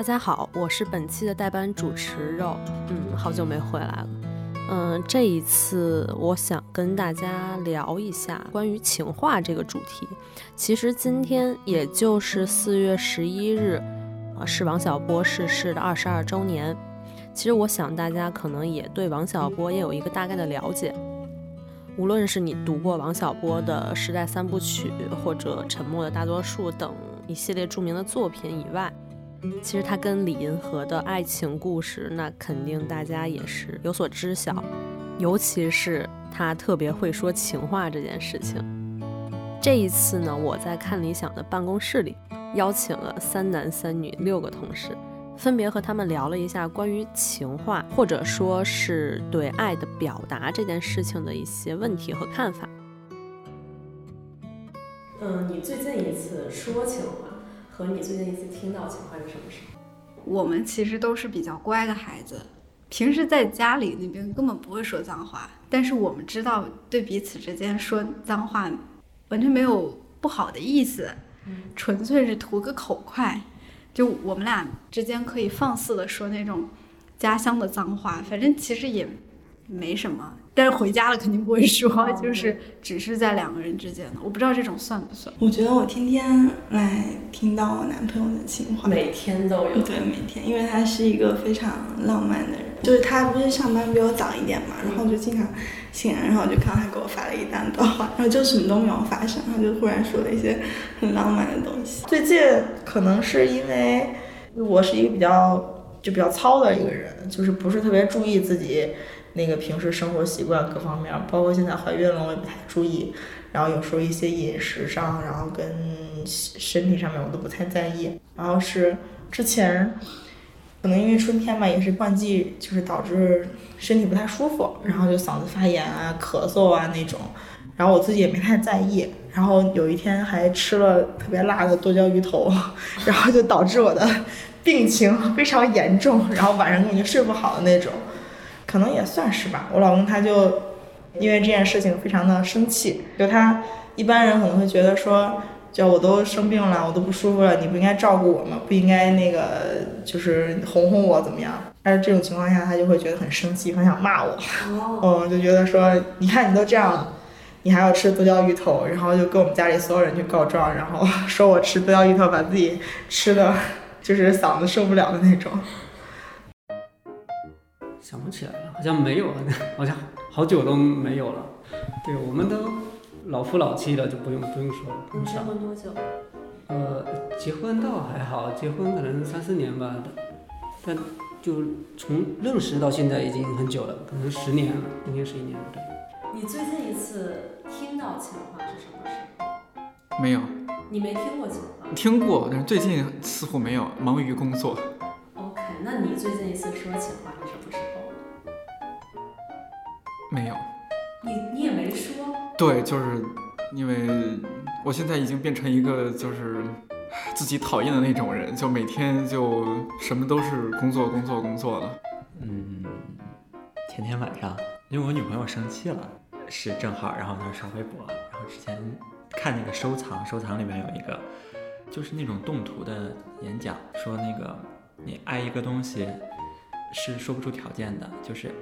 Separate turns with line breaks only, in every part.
大家好，我是本期的代班主持肉，嗯，好久没回来了，嗯，这一次我想跟大家聊一下关于情话这个主题。其实今天也就是四月十一日，是王小波逝世的二十二周年。其实我想大家可能也对王小波也有一个大概的了解，无论是你读过王小波的《时代三部曲》或者《沉默的大多数》等一系列著名的作品以外。其实他跟李银河的爱情故事，那肯定大家也是有所知晓，尤其是他特别会说情话这件事情。这一次呢，我在看理想的办公室里，邀请了三男三女六个同事，分别和他们聊了一下关于情话，或者说是对爱的表达这件事情的一些问题和看法。嗯，你最近一次说情话？和你最近一次听到情话是什么时候？
我们其实都是比较乖的孩子，平时在家里那边根本不会说脏话。但是我们知道，对彼此之间说脏话，完全没有不好的意思，纯粹是图个口快。就我们俩之间可以放肆的说那种家乡的脏话，反正其实也没什么。但是回家了肯定不会说，就是只是在两个人之间的，我不知道这种算不算。
我觉得我天天来听到我男朋友的情话，
每天都有。
对，每天，因为他是一个非常浪漫的人，就是他不是上班比我早一点嘛，然后就经常醒来，然后就看到他给我发了一大段话，然后就什么都没有发生，然后就忽然说了一些很浪漫的东西。最近可能是因为我是一个比较就比较糙的一个人，就是不是特别注意自己。那个平时生活习惯各方面，包括现在怀孕了，我也不太注意。然后有时候一些饮食上，然后跟身体上面我都不太在意。然后是之前，可能因为春天吧，也是换季，就是导致身体不太舒服，然后就嗓子发炎啊、咳嗽啊那种。然后我自己也没太在意。然后有一天还吃了特别辣的剁椒鱼头，然后就导致我的病情非常严重，然后晚上根本就睡不好的那种。可能也算是吧，我老公他就因为这件事情非常的生气，就他一般人可能会觉得说，就我都生病了，我都不舒服了，你不应该照顾我吗？不应该那个就是哄哄我怎么样？但是这种情况下，他就会觉得很生气，很想骂我，嗯，就觉得说，你看你都这样了，你还要吃剁椒鱼头，然后就跟我们家里所有人去告状，然后说我吃剁椒鱼头把自己吃的，就是嗓子受不了的那种。
想不起来了，好像没有了，好像好久都没有了。对，我们都老夫老妻了，就不用不用说了。
你结婚多久？
呃，结婚倒还好，结婚可能三四年吧，但就从认识到现在已经很久了，可能十年了，今年是一年对。
你最近一次听到情话是什么时候？
没有。
你没听过情话？
听过，但是最近似乎没有，忙于工作。
OK，那你最近一次说情话是什么时候？
没有，
你你也没说。
对，就是因为我现在已经变成一个就是自己讨厌的那种人，就每天就什么都是工作工作工作了。
嗯，前天晚上，因为我女朋友生气了，是正好，然后她刷微博，然后之前看那个收藏，收藏里面有一个就是那种动图的演讲，说那个你爱一个东西是说不出条件的，就是。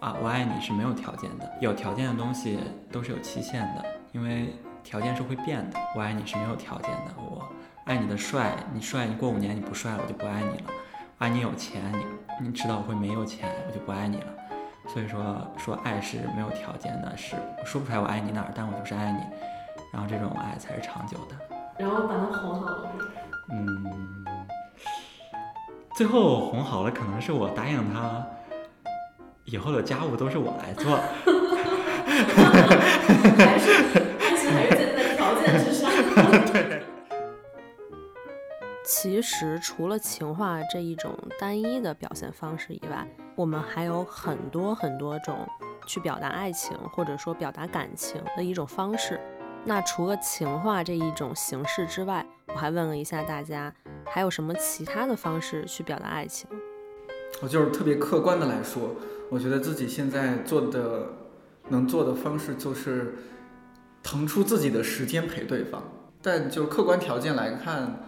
啊，我爱你是没有条件的，有条件的东西都是有期限的，因为条件是会变的。我爱你是没有条件的，我爱你的帅，你帅，你过五年你不帅了，我就不爱你了。爱你有钱，你你知道我会没有钱，我就不爱你了。所以说，说爱是没有条件的，是说不出来我爱你哪儿，但我就是爱你，然后这种爱才是长久的。
然后把他哄好了。
嗯，最后哄好了，可能是我答应他。以后的家务都是我来做，
还是还是还是在条件之上。
对。
其实除了情话这一种单一的表现方式以外，我们还有很多很多种去表达爱情或者说表达感情的一种方式。那除了情话这一种形式之外，我还问了一下大家，还有什么其他的方式去表达爱情？
我就是特别客观的来说。我觉得自己现在做的能做的方式就是腾出自己的时间陪对方，但就客观条件来看，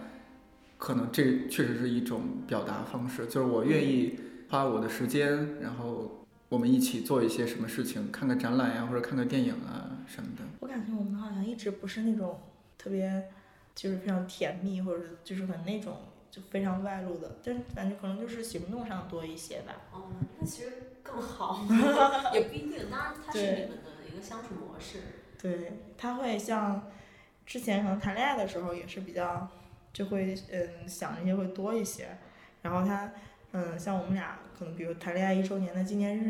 可能这确实是一种表达方式，就是我愿意花我的时间，然后我们一起做一些什么事情，看个展览呀，或者看个电影啊什么的。
我感觉我们好像一直不是那种特别就是非常甜蜜，或者就是很那种就非常外露的，但感觉可能就是行动上多一些吧。
哦，那其实更好，也不一定。当然，它是你
对
们的一个相处模式。
对，他会像之前可能谈恋爱的时候也是比较，就会嗯想这些会多一些。然后他嗯像我们俩可能比如谈恋爱一周年的纪念日，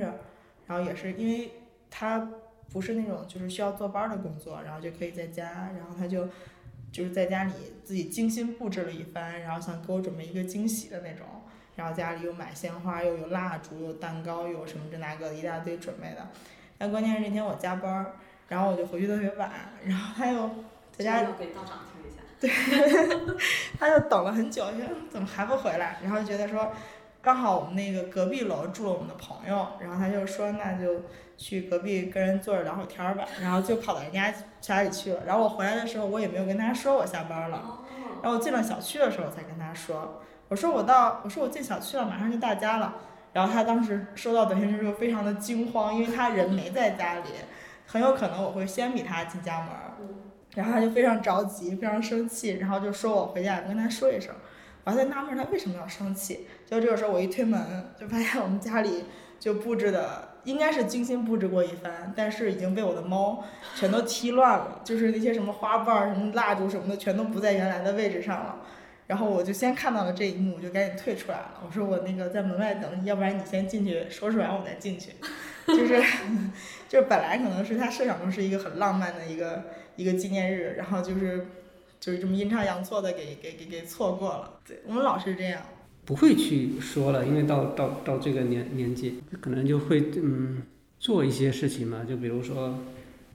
然后也是因为他不是那种就是需要坐班儿的工作，然后就可以在家，然后他就就是在家里自己精心布置了一番，然后想给我准备一个惊喜的那种。然后家里又买鲜花，又有蜡烛，有蛋糕，有什么这那个一大堆准备的。但关键是那天我加班儿，然后我就回去特别晚，然后他又在家
要给道长听一下。
他就等了很久，觉得怎么还不回来？然后就觉得说，刚好我们那个隔壁楼住了我们的朋友，然后他就说那就去隔壁跟人坐着聊会儿天儿吧，然后就跑到人家家里去了。然后我回来的时候，我也没有跟他说我下班了，
哦，
然后我进了小区的时候才跟他说，我说我到，我说我进小区了，马上就到家了。然后他当时收到短信之后非常的惊慌，因为他人没在家里，很有可能我会先比他进家门儿。然后他就非常着急，非常生气，然后就说我回家跟他说一声。我还在纳闷他为什么要生气。就这个时候我一推门，就发现我们家里就布置的应该是精心布置过一番，但是已经被我的猫全都踢乱了，就是那些什么花瓣儿、什么蜡烛什么的全都不在原来的位置上了。然后我就先看到了这一幕，我就赶紧退出来了。我说我那个在门外等你，要不然你先进去收拾完我再进去。就是 就是本来可能是他设想中是一个很浪漫的一个一个纪念日，然后就是就是这么阴差阳错的给给给给错过了。对我们老是这样。
不会去说了，因为到到到这个年年纪，可能就会嗯做一些事情嘛，就比如说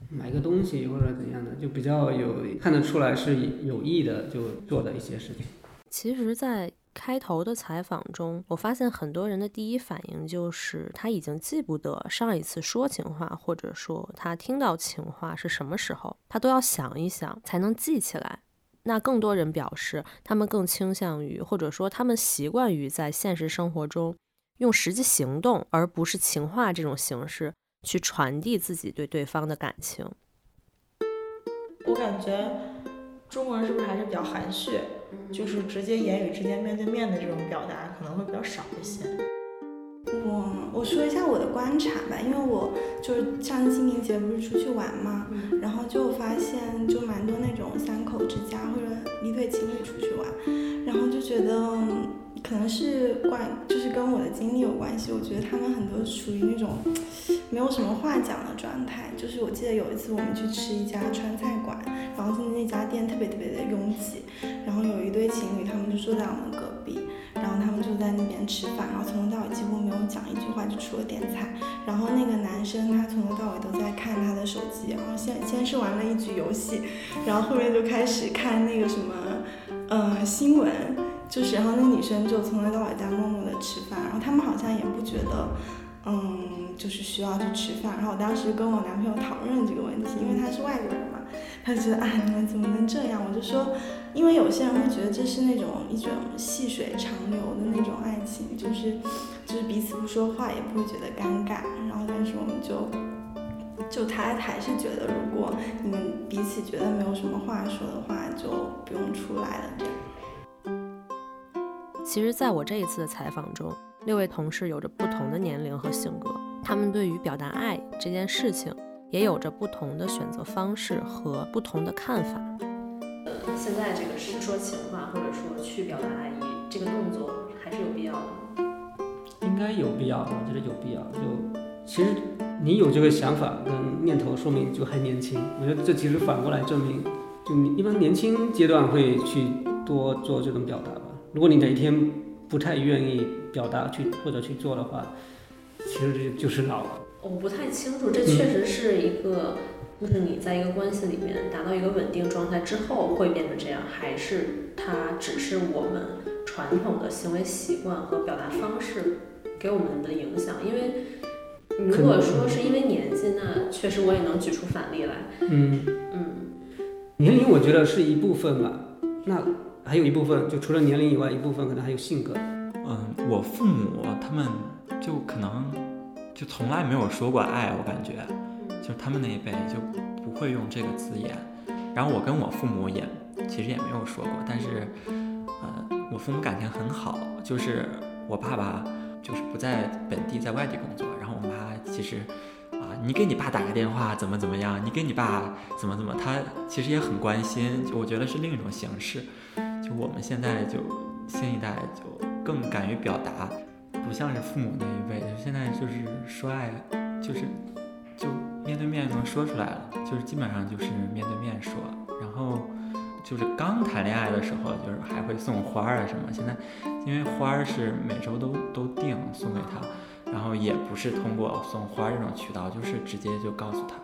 买个东西或者怎样的，就比较有看得出来是有意的就做的一些事情。
其实，在开头的采访中，我发现很多人的第一反应就是他已经记不得上一次说情话，或者说他听到情话是什么时候，他都要想一想才能记起来。那更多人表示，他们更倾向于，或者说他们习惯于在现实生活中用实际行动，而不是情话这种形式去传递自己对对方的感情。
我感觉中国人是不是还是比较含蓄，就是直接言语之间面对面的这种表达可能会比较少一些。
我我说一下我的观察吧，因为我就是上清明节不是出去玩嘛，然后就发现就蛮多那种三口之家或者一对情侣出去玩，然后就觉得嗯可能是关就是跟我的经历有关系，我觉得他们很多处于那种没有什么话讲的状态。就是我记得有一次我们去吃一家川菜馆，然后那家店特别特别的拥挤，然后有一对情侣他们就坐在我们隔壁。然后他们就在那边吃饭，然后从头到尾几乎没有讲一句话，就除了点菜。然后那个男生他从头到尾都在看他的手机，然后先先是玩了一局游戏，然后后面就开始看那个什么，呃，新闻，就是然后那女生就从头到尾在默默的吃饭，然后他们好像也不觉得，嗯，就是需要去吃饭。然后我当时跟我男朋友讨论这个问题，因为他是外国人嘛，他就觉得啊，你们怎么能这样？我就说。因为有些人会觉得这是那种一种细水长流的那种爱情，就是就是彼此不说话也不会觉得尴尬。然后但是我们就就他还是觉得，如果你们彼此觉得没有什么话说的话，就不用出来了这样。
其实，在我这一次的采访中，六位同事有着不同的年龄和性格，他们对于表达爱这件事情也有着不同的选择方式和不同的看法。现在这个是说情话，或者说去表达爱意，这个动作还是有必要的吗？
应该有必要，我觉得有必要。就其实你有这个想法跟念头，说明就还年轻。我觉得这其实反过来证明，就你一般年轻阶段会去多做这种表达吧。如果你哪一天不太愿意表达去或者去做的话，其实这就是老了。
我不太清楚，这确实是一个。就是你在一个关系里面达到一个稳定状态之后会变成这样，还是它只是我们传统的行为习惯和表达方式给我们的影响？因为如果说是因为年纪，那确实我也能举出反例来。
嗯
嗯，
年龄我觉得是一部分吧。那还有一部分就除了年龄以外，一部分可能还有性格。
嗯，我父母他们就可能就从来没有说过爱，我感觉，就他们那一辈就不会用这个字眼。然后我跟我父母也其实也没有说过，但是，呃，我父母感情很好，就是我爸爸就是不在本地，在外地工作，然后我妈其实啊，你给你爸打个电话怎么怎么样，你给你爸怎么怎么，他其实也很关心，我觉得是另一种形式。就我们现在就新一代就更敢于表达，不像是父母那一辈，现在就是说爱，就是就面对面能说出来了，就是基本上就是面对面说，然后就是刚谈恋爱的时候，就是还会送花啊什么。现在因为花是每周都都定送给他，然后也不是通过送花这种渠道，就是直接就告诉他。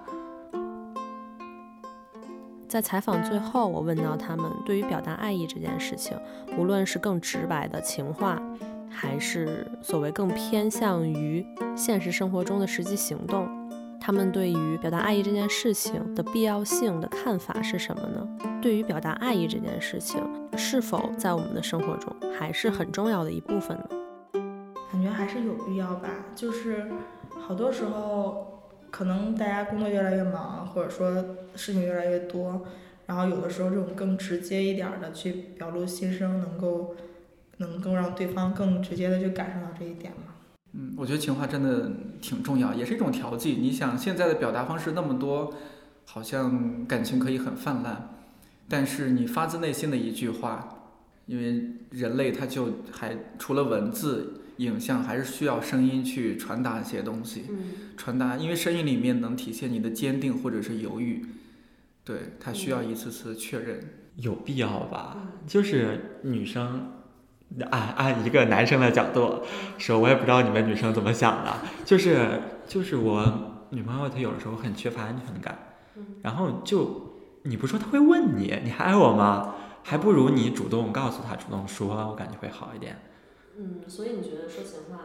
在采访最后，我问到他们对于表达爱意这件事情，无论是更直白的情话，还是所谓更偏向于现实生活中的实际行动，他们对于表达爱意这件事情的必要性的看法是什么呢？对于表达爱意这件事情，是否在我们的生活中还是很重要的一部分呢？
感觉还是有必要吧，就是好多时候。可能大家工作越来越忙，或者说事情越来越多，然后有的时候这种更直接一点的去表露心声，能够能够让对方更直接的去感受到这一点嘛。
嗯，我觉得情话真的挺重要，也是一种调剂。你想现在的表达方式那么多，好像感情可以很泛滥，但是你发自内心的一句话，因为人类他就还除了文字。影像还是需要声音去传达一些东西，传达，因为声音里面能体现你的坚定或者是犹豫，对，它需要一次次确认，
有必要吧？就是女生，按按一个男生的角度说，我也不知道你们女生怎么想的，就是就是我女朋友她有的时候很缺乏安全感，然后就你不说她会问你，你还爱我吗？还不如你主动告诉她，主动说，我感觉会好一点。
嗯，所以你觉得说情话，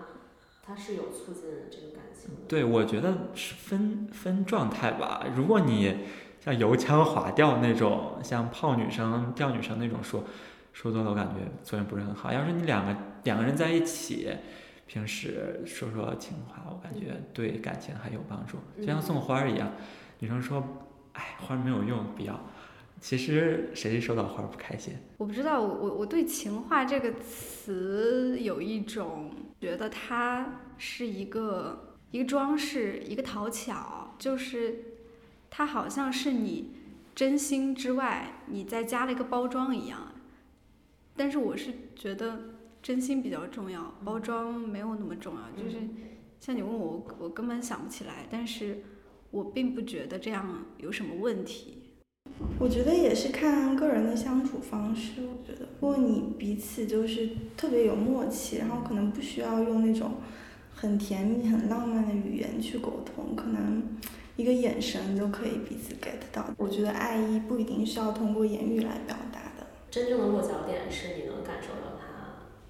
它是有促进这个感情的？
对，我觉得是分分状态吧。如果你像油腔滑调那种，像泡女生、钓女生那种说，说多了我感觉作用不是很好。要是你两个两个人在一起，平时说说情话，我感觉对感情还有帮助。就像送花一样，女生说，哎，花没有用，不要。其实谁收到花不开心？
我不知道，我我对“情话”这个词有一种觉得它是一个一个装饰，一个讨巧，就是它好像是你真心之外，你再加了一个包装一样。但是我是觉得真心比较重要，包装没有那么重要。就是像你问我，我根本想不起来，但是我并不觉得这样有什么问题。
我觉得也是看个人的相处方式。我觉得，如果你彼此就是特别有默契，然后可能不需要用那种很甜蜜、很浪漫的语言去沟通，可能一个眼神就可以彼此 get 到。我觉得爱意不一定是要通过言语来表达的。
真正的落脚点是你能感受到他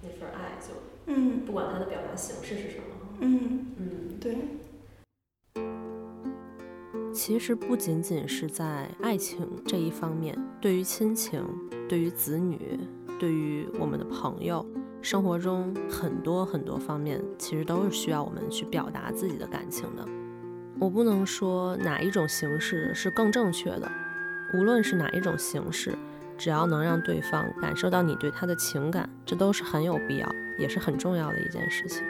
那份爱，就
嗯，
不管他的表达形式是什么。
嗯
嗯，
对。
其实不仅仅是在爱情这一方面，对于亲情、对于子女、对于我们的朋友，生活中很多很多方面，其实都是需要我们去表达自己的感情的。我不能说哪一种形式是更正确的，无论是哪一种形式，只要能让对方感受到你对他的情感，这都是很有必要，也是很重要的一件事情。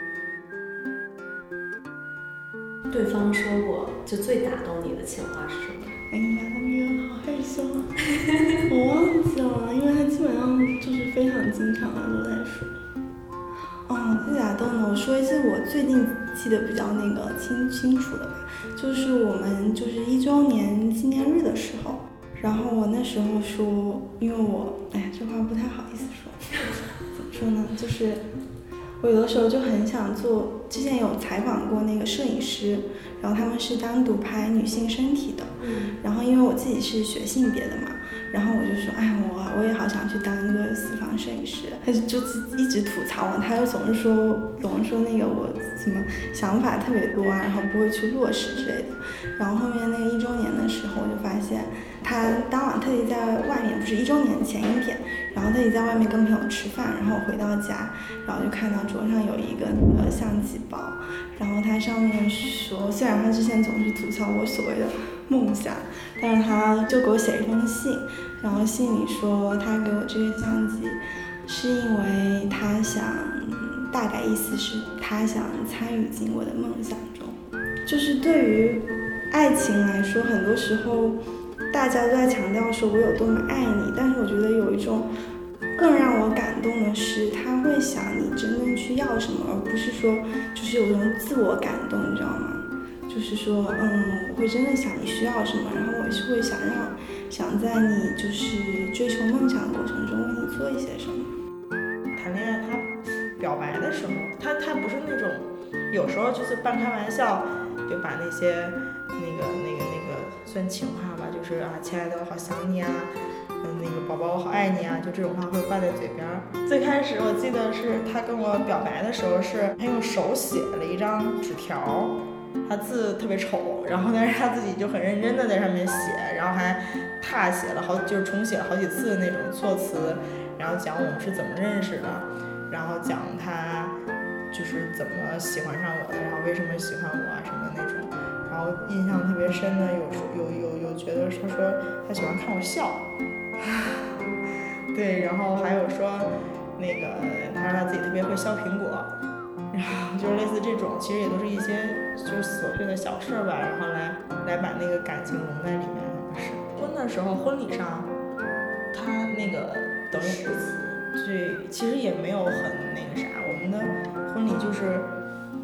对方说过，就最打动你的情话是什么？
哎呀，他们人好害羞啊！我忘记了，因为他基本上就是非常经常的都在说。哦，最打动的，我说一些我最近记得比较那个清清楚的吧，就是我们就是一周年纪念日的时候，然后我那时候说，因为我哎呀这话不太好意思说，怎 么说呢？就是。我有的时候就很想做，之前有采访过那个摄影师，然后他们是单独拍女性身体的，然后因为我自己是学性别的嘛，然后我就说，哎，我我也好想去当一个私房摄影师，他就就一直吐槽我，他就总是说，总是说那个我什么想法特别多啊，然后不会去落实之类的，然后后面那个一周年的时候，我就发现。他当晚特地在外面，不是一周年前一天，然后特地在外面跟朋友吃饭，然后回到家，然后就看到桌上有一个那个相机包，然后他上面说，虽然他之前总是吐槽我所谓的梦想，但是他就给我写了一封信，然后信里说他给我这个相机，是因为他想，大概意思是他想参与进我的梦想中，就是对于爱情来说，很多时候大家都在强调说我有多么爱你，但是我觉得有一种更让我感动的是，他会想你真正去要什么，而不是说就是有一种自我感动，你知道吗？就是说，嗯，我会真的想你需要什么，然后我是会想让想在你就是追求梦想的过程中为你做一些什么。
谈恋爱，他表白的时候，他他不是那种，有时候就是半开玩笑，就把那些那个那个那个算情话吧，就是啊，亲爱的，我好想你啊，嗯，那个宝宝，我好爱你啊，就这种话会挂在嘴边。最开始我记得是他跟我表白的时候，是他用手写了一张纸条，他字特别丑，然后但是他自己就很认真的在上面写，然后还踏写了好，就是重写了好几次那种措辞，然后讲我们是怎么认识的，然后讲他就是怎么喜欢上我的，然后为什么喜欢我啊什么那种，然后印象特别深的有说有有有觉得他说他喜欢看我笑，对，然后还有说那个他说他自己特别会削苹果，然后就是类似这种，其实也都是一些就是琐碎的小事儿吧，然后来来把那个感情融在里面。是婚的时候，婚礼上他那个等于对，其实也没有很那个啥，我们的婚礼就是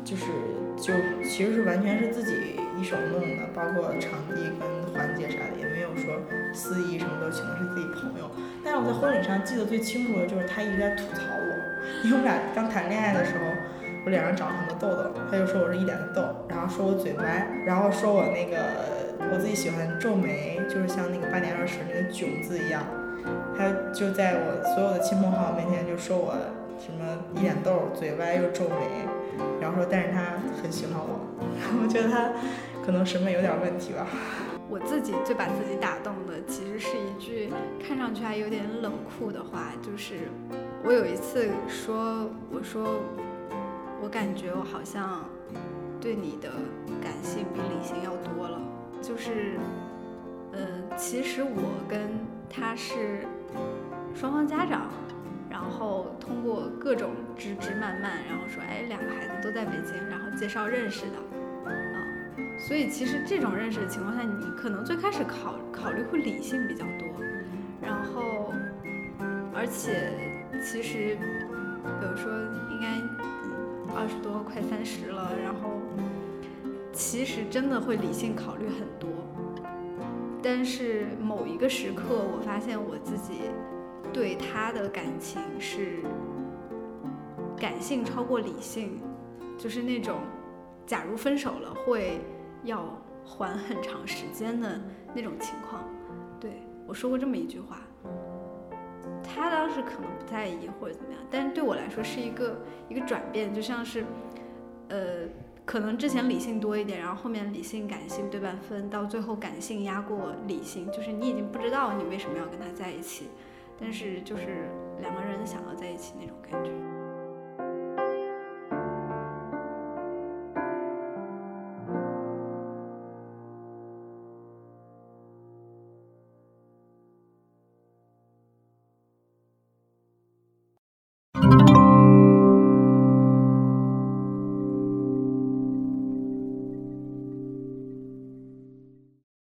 就是就其实是完全是自己一手弄的，包括场地跟环节啥的，也没有说司仪什么都请的是自己朋友。但是我在婚礼上记得最清楚的就是他一直在吐槽我，因为我们俩刚谈恋爱的时候，我脸上长了很多痘痘，他就说我是一脸的痘，然后说我嘴歪，然后说我那个我自己喜欢皱眉，就是像那个八点二十那个囧字一样。他就在我所有的亲朋好友面前就说我什么一脸痘、嘴歪又皱眉，然后说但是他很喜欢我，我觉得他可能审美有点问题吧。
我自己最把自己打动的，其实是一句看上去还有点冷酷的话，就是我有一次说，我说我感觉我好像对你的感性比理性要多了，就是，呃，其实我跟他是双方家长，然后通过各种枝枝蔓蔓，然后说，哎，两个孩子都在北京，然后介绍认识的，所以其实这种认识的情况下，你可能最开始考考虑会理性比较多，然后，而且其实，比如说应该嗯二十多快三十了，然后其实真的会理性考虑很多，但是某一个时刻，我发现我自己对他的感情是感性超过理性，就是那种假如分手了会要还很长时间的那种情况。对我说过这么一句话，他当时可能不在意或者怎么样，但是对我来说是一个一个转变，就像是，呃，可能之前理性多一点，然后后面理性感性对半分，到最后感性压过理性，就是你已经不知道你为什么要跟他在一起，但是就是两个人想要在一起那种感觉。